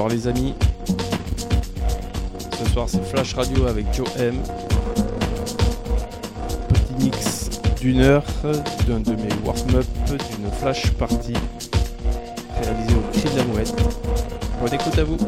Bonsoir les amis. Ce soir c'est Flash Radio avec Joe M. Petit mix d'une heure d'un de mes warm-up d'une flash party réalisée au cri de la mouette. Bonne écoute à vous.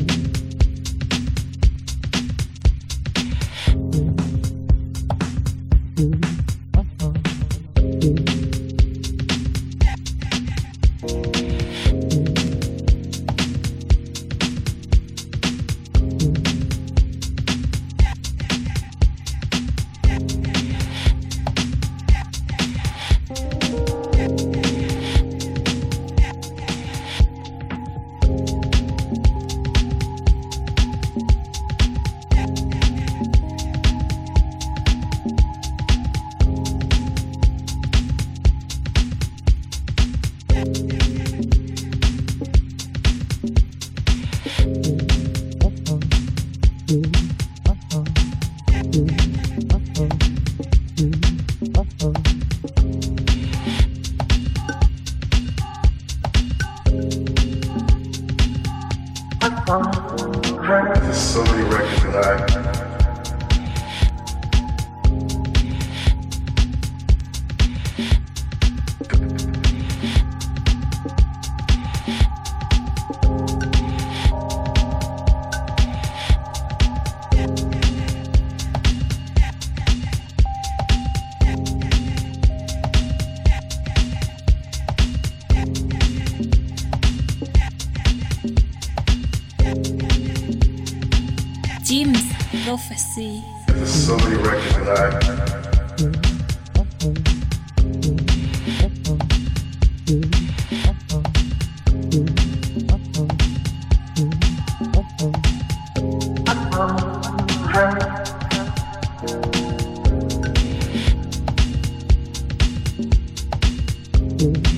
you. There's so many records that I. thank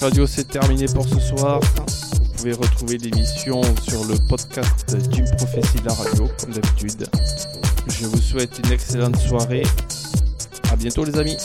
Radio, c'est terminé pour ce soir. Vous pouvez retrouver l'émission sur le podcast Jim prophétie de la radio, comme d'habitude. Je vous souhaite une excellente soirée. À bientôt, les amis.